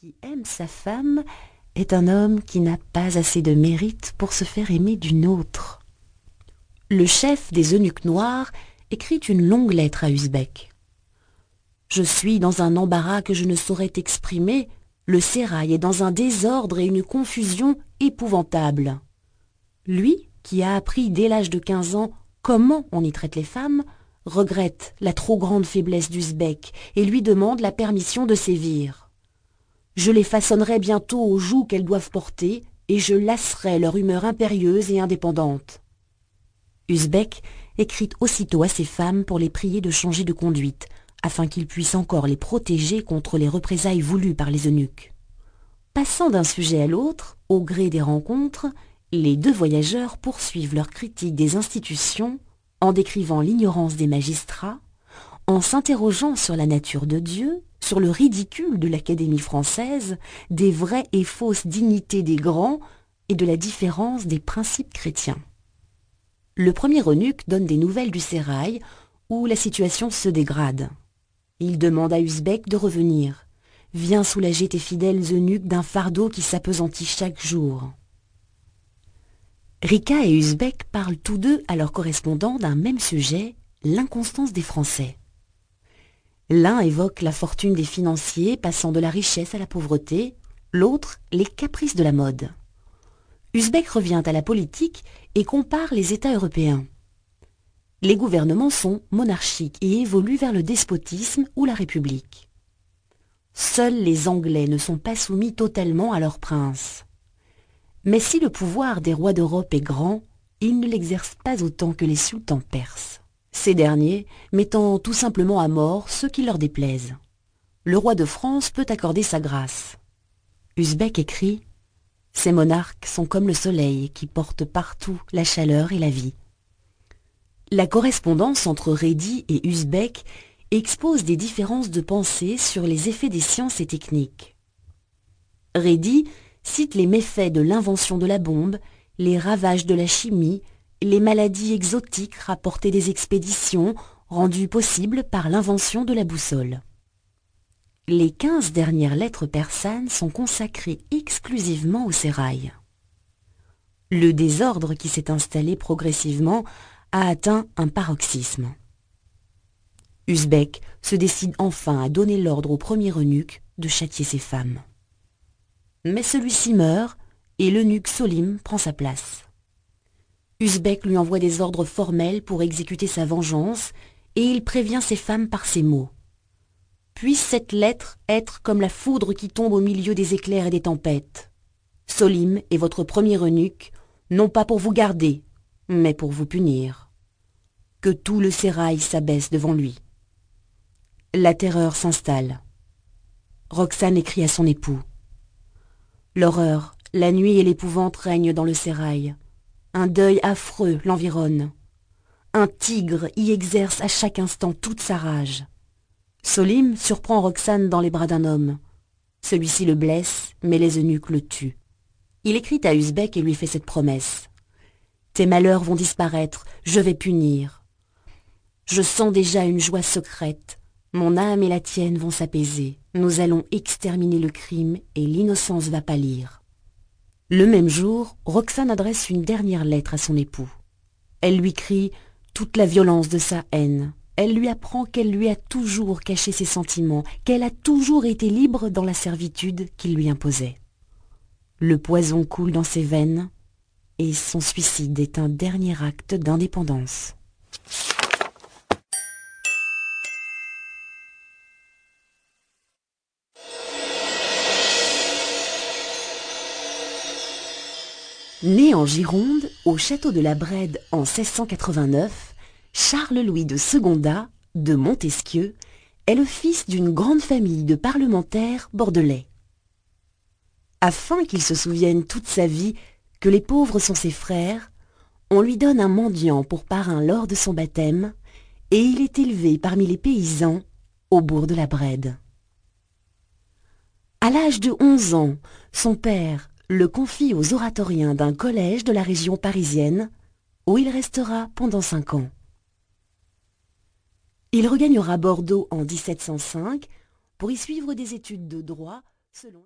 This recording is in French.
qui aime sa femme est un homme qui n'a pas assez de mérite pour se faire aimer d'une autre. Le chef des eunuques noirs écrit une longue lettre à Usbek. Je suis dans un embarras que je ne saurais exprimer, le sérail est dans un désordre et une confusion épouvantables. Lui, qui a appris dès l'âge de quinze ans comment on y traite les femmes, regrette la trop grande faiblesse d'Usbek et lui demande la permission de sévir. Je les façonnerai bientôt aux joues qu'elles doivent porter, et je lasserai leur humeur impérieuse et indépendante. Usbek écrit aussitôt à ses femmes pour les prier de changer de conduite, afin qu'ils puissent encore les protéger contre les représailles voulues par les eunuques. Passant d'un sujet à l'autre, au gré des rencontres, les deux voyageurs poursuivent leur critique des institutions en décrivant l'ignorance des magistrats, en s'interrogeant sur la nature de Dieu sur le ridicule de l'Académie française, des vraies et fausses dignités des grands et de la différence des principes chrétiens. Le premier eunuque donne des nouvelles du sérail, où la situation se dégrade. Il demande à Usbek de revenir. Viens soulager tes fidèles eunuques d'un fardeau qui s'apesantit chaque jour. Rika et Usbek parlent tous deux à leurs correspondants d'un même sujet, l'inconstance des Français. L'un évoque la fortune des financiers passant de la richesse à la pauvreté, l'autre les caprices de la mode. Uzbek revient à la politique et compare les États européens. Les gouvernements sont monarchiques et évoluent vers le despotisme ou la république. Seuls les Anglais ne sont pas soumis totalement à leurs princes. Mais si le pouvoir des rois d'Europe est grand, ils ne l'exercent pas autant que les sultans perses derniers mettant tout simplement à mort ceux qui leur déplaisent. Le roi de France peut accorder sa grâce. Usbek écrit « Ces monarques sont comme le soleil qui porte partout la chaleur et la vie. » La correspondance entre Redi et Usbek expose des différences de pensée sur les effets des sciences et techniques. Redi cite les méfaits de l'invention de la bombe, les ravages de la chimie, les maladies exotiques rapportaient des expéditions rendues possibles par l'invention de la boussole. Les quinze dernières lettres persanes sont consacrées exclusivement au sérail. Le désordre qui s'est installé progressivement a atteint un paroxysme. Usbek se décide enfin à donner l'ordre au premier eunuque de châtier ses femmes. Mais celui-ci meurt et l'eunuque Solim prend sa place. Usbek lui envoie des ordres formels pour exécuter sa vengeance, et il prévient ses femmes par ces mots. Puisse cette lettre être comme la foudre qui tombe au milieu des éclairs et des tempêtes. Solim est votre premier eunuque, non pas pour vous garder, mais pour vous punir. Que tout le sérail s'abaisse devant lui. La terreur s'installe. Roxane écrit à son époux. L'horreur, la nuit et l'épouvante règnent dans le sérail. Un deuil affreux l'environne. Un tigre y exerce à chaque instant toute sa rage. Solim surprend Roxane dans les bras d'un homme. Celui-ci le blesse, mais les eunuques le tuent. Il écrit à Usbek et lui fait cette promesse. Tes malheurs vont disparaître, je vais punir. Je sens déjà une joie secrète. Mon âme et la tienne vont s'apaiser. Nous allons exterminer le crime et l'innocence va pâlir. Le même jour, Roxane adresse une dernière lettre à son époux. Elle lui crie toute la violence de sa haine. Elle lui apprend qu'elle lui a toujours caché ses sentiments, qu'elle a toujours été libre dans la servitude qu'il lui imposait. Le poison coule dans ses veines et son suicide est un dernier acte d'indépendance. Né en Gironde, au château de la Brède en 1689, Charles-Louis de Secondat, de Montesquieu, est le fils d'une grande famille de parlementaires bordelais. Afin qu'il se souvienne toute sa vie que les pauvres sont ses frères, on lui donne un mendiant pour parrain lors de son baptême, et il est élevé parmi les paysans au bourg de la Brède. À l'âge de onze ans, son père, le confie aux oratoriens d'un collège de la région parisienne, où il restera pendant cinq ans. Il regagnera Bordeaux en 1705 pour y suivre des études de droit selon